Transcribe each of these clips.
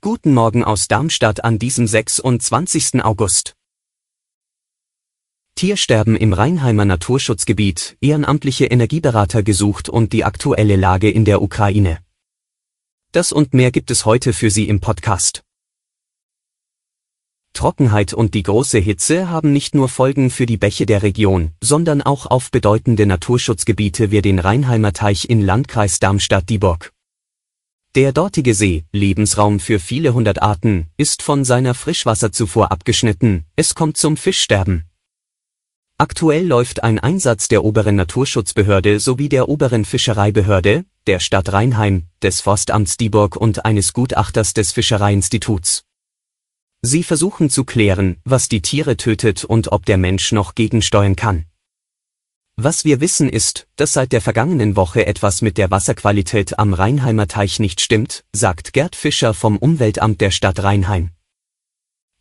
Guten Morgen aus Darmstadt an diesem 26. August. Tiersterben im Rheinheimer Naturschutzgebiet, ehrenamtliche Energieberater gesucht und die aktuelle Lage in der Ukraine. Das und mehr gibt es heute für Sie im Podcast. Trockenheit und die große Hitze haben nicht nur Folgen für die Bäche der Region, sondern auch auf bedeutende Naturschutzgebiete wie den Rheinheimer Teich in Landkreis Darmstadt-Dieburg. Der dortige See, Lebensraum für viele hundert Arten, ist von seiner Frischwasserzufuhr abgeschnitten, es kommt zum Fischsterben. Aktuell läuft ein Einsatz der oberen Naturschutzbehörde sowie der oberen Fischereibehörde, der Stadt Rheinheim, des Forstamts Dieburg und eines Gutachters des Fischereiinstituts. Sie versuchen zu klären, was die Tiere tötet und ob der Mensch noch gegensteuern kann. Was wir wissen ist, dass seit der vergangenen Woche etwas mit der Wasserqualität am Rheinheimer Teich nicht stimmt, sagt Gerd Fischer vom Umweltamt der Stadt Rheinheim.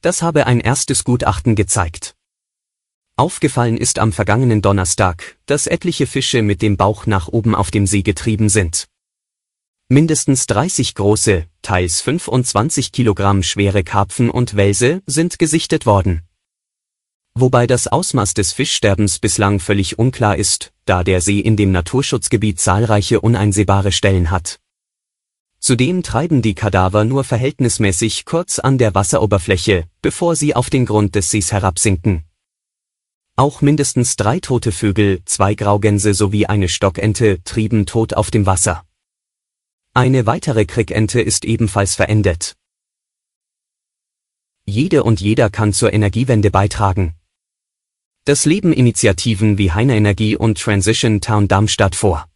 Das habe ein erstes Gutachten gezeigt. Aufgefallen ist am vergangenen Donnerstag, dass etliche Fische mit dem Bauch nach oben auf dem See getrieben sind. Mindestens 30 große, teils 25 Kilogramm schwere Karpfen und Welse sind gesichtet worden. Wobei das Ausmaß des Fischsterbens bislang völlig unklar ist, da der See in dem Naturschutzgebiet zahlreiche uneinsehbare Stellen hat. Zudem treiben die Kadaver nur verhältnismäßig kurz an der Wasseroberfläche, bevor sie auf den Grund des Sees herabsinken. Auch mindestens drei tote Vögel, zwei Graugänse sowie eine Stockente trieben tot auf dem Wasser. Eine weitere Krickente ist ebenfalls verendet. Jede und jeder kann zur Energiewende beitragen. Das leben Initiativen wie Heine Energie und Transition Town Darmstadt vor.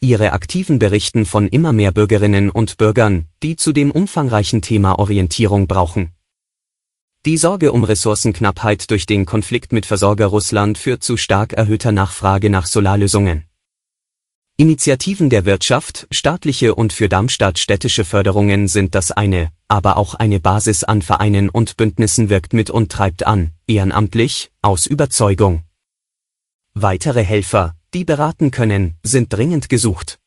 Ihre Aktiven berichten von immer mehr Bürgerinnen und Bürgern, die zu dem umfangreichen Thema Orientierung brauchen. Die Sorge um Ressourcenknappheit durch den Konflikt mit Versorger Russland führt zu stark erhöhter Nachfrage nach Solarlösungen. Initiativen der Wirtschaft, staatliche und für Darmstadt städtische Förderungen sind das eine, aber auch eine Basis an Vereinen und Bündnissen wirkt mit und treibt an, ehrenamtlich, aus Überzeugung. Weitere Helfer, die beraten können, sind dringend gesucht.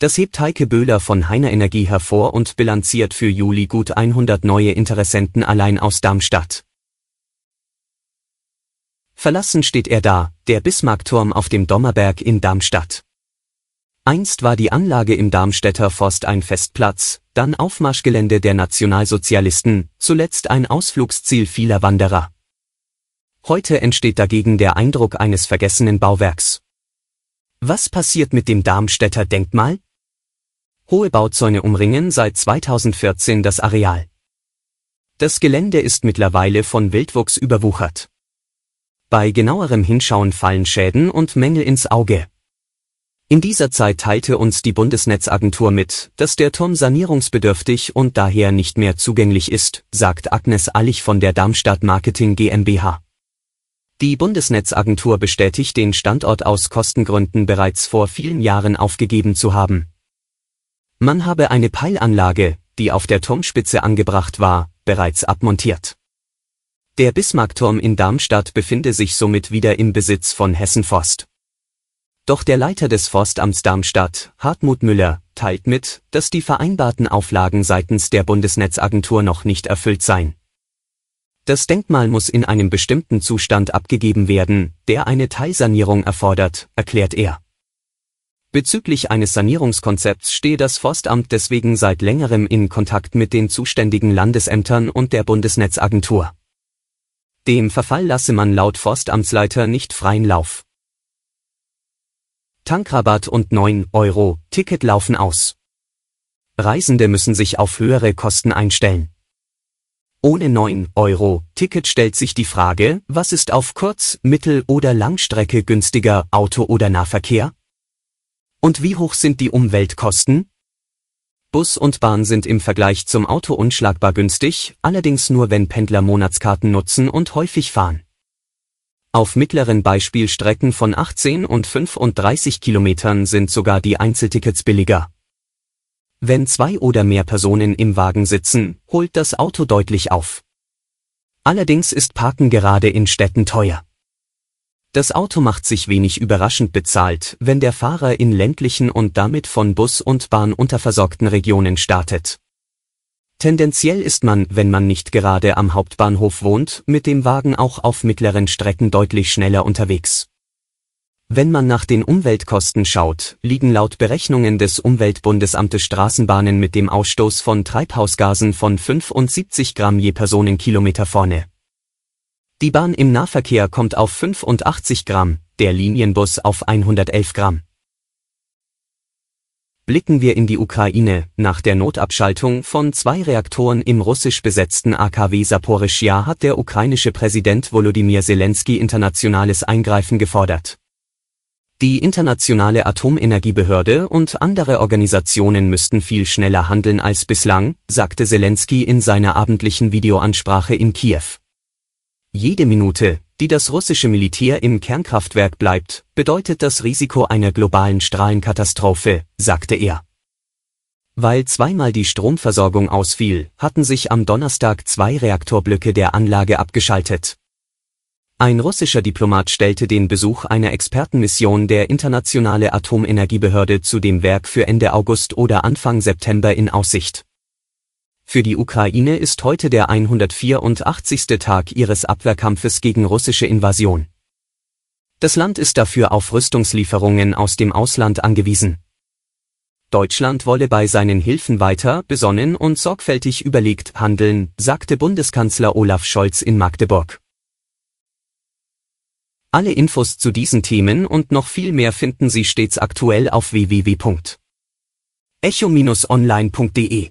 Das hebt Heike Böhler von Heiner Energie hervor und bilanziert für Juli gut 100 neue Interessenten allein aus Darmstadt. Verlassen steht er da, der Bismarckturm auf dem Dommerberg in Darmstadt. Einst war die Anlage im Darmstädter Forst ein Festplatz, dann Aufmarschgelände der Nationalsozialisten, zuletzt ein Ausflugsziel vieler Wanderer. Heute entsteht dagegen der Eindruck eines vergessenen Bauwerks. Was passiert mit dem Darmstädter Denkmal? Hohe Bauzäune umringen seit 2014 das Areal. Das Gelände ist mittlerweile von Wildwuchs überwuchert. Bei genauerem Hinschauen fallen Schäden und Mängel ins Auge. In dieser Zeit teilte uns die Bundesnetzagentur mit, dass der Turm sanierungsbedürftig und daher nicht mehr zugänglich ist, sagt Agnes Allich von der Darmstadt Marketing GmbH. Die Bundesnetzagentur bestätigt den Standort aus Kostengründen bereits vor vielen Jahren aufgegeben zu haben. Man habe eine Peilanlage, die auf der Turmspitze angebracht war, bereits abmontiert. Der Bismarckturm in Darmstadt befinde sich somit wieder im Besitz von Hessen Forst. Doch der Leiter des Forstamts Darmstadt, Hartmut Müller, teilt mit, dass die vereinbarten Auflagen seitens der Bundesnetzagentur noch nicht erfüllt seien. Das Denkmal muss in einem bestimmten Zustand abgegeben werden, der eine Teilsanierung erfordert, erklärt er. Bezüglich eines Sanierungskonzepts stehe das Forstamt deswegen seit längerem in Kontakt mit den zuständigen Landesämtern und der Bundesnetzagentur. Dem Verfall lasse man laut Forstamtsleiter nicht freien Lauf. Tankrabatt und 9 Euro Ticket laufen aus. Reisende müssen sich auf höhere Kosten einstellen. Ohne 9 Euro Ticket stellt sich die Frage, was ist auf Kurz-, Mittel- oder Langstrecke günstiger, Auto oder Nahverkehr? Und wie hoch sind die Umweltkosten? Bus und Bahn sind im Vergleich zum Auto unschlagbar günstig, allerdings nur wenn Pendler Monatskarten nutzen und häufig fahren. Auf mittleren Beispielstrecken von 18 und 35 Kilometern sind sogar die Einzeltickets billiger. Wenn zwei oder mehr Personen im Wagen sitzen, holt das Auto deutlich auf. Allerdings ist Parken gerade in Städten teuer. Das Auto macht sich wenig überraschend bezahlt, wenn der Fahrer in ländlichen und damit von Bus und Bahn unterversorgten Regionen startet. Tendenziell ist man, wenn man nicht gerade am Hauptbahnhof wohnt, mit dem Wagen auch auf mittleren Strecken deutlich schneller unterwegs. Wenn man nach den Umweltkosten schaut, liegen laut Berechnungen des Umweltbundesamtes Straßenbahnen mit dem Ausstoß von Treibhausgasen von 75 Gramm je Personenkilometer vorne. Die Bahn im Nahverkehr kommt auf 85 Gramm, der Linienbus auf 111 Gramm. Blicken wir in die Ukraine. Nach der Notabschaltung von zwei Reaktoren im russisch besetzten AKW Saporischja hat der ukrainische Präsident Volodymyr Zelensky internationales Eingreifen gefordert. Die internationale Atomenergiebehörde und andere Organisationen müssten viel schneller handeln als bislang, sagte Zelensky in seiner abendlichen Videoansprache in Kiew. Jede Minute, die das russische Militär im Kernkraftwerk bleibt, bedeutet das Risiko einer globalen Strahlenkatastrophe, sagte er. Weil zweimal die Stromversorgung ausfiel, hatten sich am Donnerstag zwei Reaktorblöcke der Anlage abgeschaltet. Ein russischer Diplomat stellte den Besuch einer Expertenmission der Internationale Atomenergiebehörde zu dem Werk für Ende August oder Anfang September in Aussicht. Für die Ukraine ist heute der 184. Tag ihres Abwehrkampfes gegen russische Invasion. Das Land ist dafür auf Rüstungslieferungen aus dem Ausland angewiesen. Deutschland wolle bei seinen Hilfen weiter besonnen und sorgfältig überlegt handeln, sagte Bundeskanzler Olaf Scholz in Magdeburg. Alle Infos zu diesen Themen und noch viel mehr finden Sie stets aktuell auf www.echo-online.de.